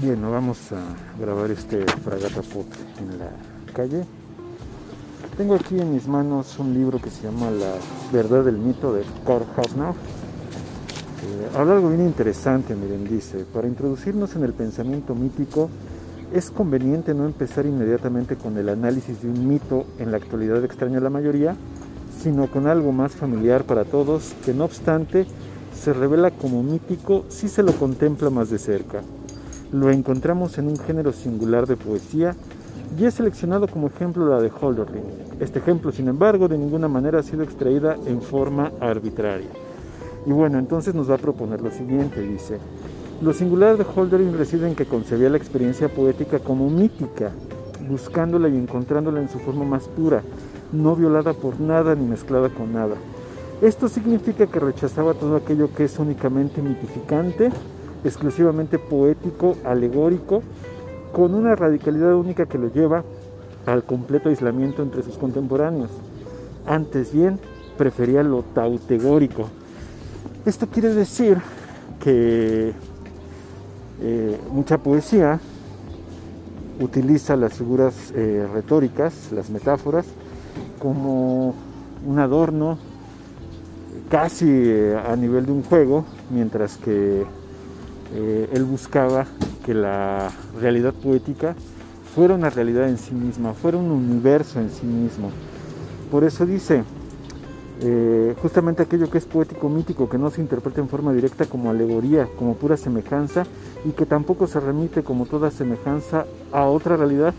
Bien, vamos a grabar este fragata pop en la calle. Tengo aquí en mis manos un libro que se llama La verdad del mito de Karl Hafner. Eh, habla algo bien interesante, miren, dice, para introducirnos en el pensamiento mítico es conveniente no empezar inmediatamente con el análisis de un mito en la actualidad extraño a la mayoría, sino con algo más familiar para todos, que no obstante se revela como mítico si se lo contempla más de cerca lo encontramos en un género singular de poesía y he seleccionado como ejemplo la de Holderlin. Este ejemplo, sin embargo, de ninguna manera ha sido extraída en forma arbitraria. Y bueno, entonces nos va a proponer lo siguiente, dice, lo singular de Holderlin reside en que concebía la experiencia poética como mítica, buscándola y encontrándola en su forma más pura, no violada por nada ni mezclada con nada. Esto significa que rechazaba todo aquello que es únicamente mitificante exclusivamente poético, alegórico, con una radicalidad única que lo lleva al completo aislamiento entre sus contemporáneos. Antes bien, prefería lo tautegórico. Esto quiere decir que eh, mucha poesía utiliza las figuras eh, retóricas, las metáforas, como un adorno casi eh, a nivel de un juego, mientras que eh, él buscaba que la realidad poética fuera una realidad en sí misma, fuera un universo en sí mismo. Por eso dice, eh, justamente aquello que es poético mítico, que no se interpreta en forma directa como alegoría, como pura semejanza, y que tampoco se remite como toda semejanza a otra realidad,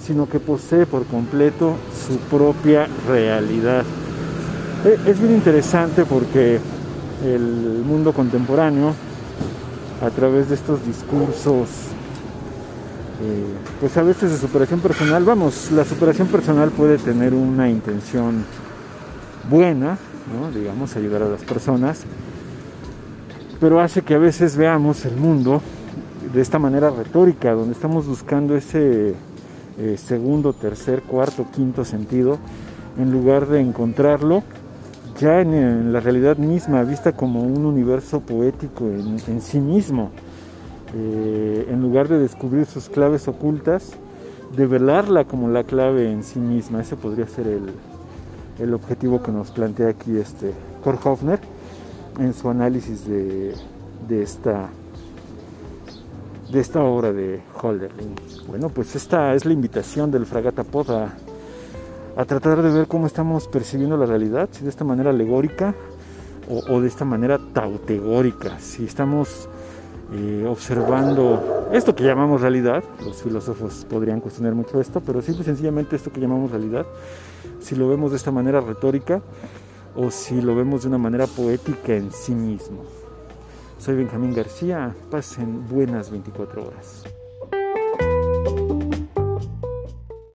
sino que posee por completo su propia realidad. Eh, es bien interesante porque el mundo contemporáneo a través de estos discursos, eh, pues a veces de superación personal, vamos, la superación personal puede tener una intención buena, digamos, ayudar a las personas, pero hace que a veces veamos el mundo de esta manera retórica, donde estamos buscando ese eh, segundo, tercer, cuarto, quinto sentido, en lugar de encontrarlo ya en, la realidad misma, vista como un universo poético en, sí mismo, eh, en lugar de descubrir sus claves ocultas, develarla como la clave en sí misma. Ese podría ser el, objetivo que nos plantea aquí este Korhofner en su análisis de, esta de esta obra de Holderlin. Bueno, pues esta es la invitación del Fragata Poda a tratar de ver cómo estamos percibiendo la realidad, si de esta manera alegórica o, de esta manera tautegórica, si estamos eh, observando esto que llamamos realidad, los filósofos podrían cuestionar mucho esto, pero simple y sencillamente esto que llamamos realidad, si lo vemos de esta manera retórica o si lo vemos de una manera poética en sí mismo. Soy Benjamín García, pasen buenas 24 horas.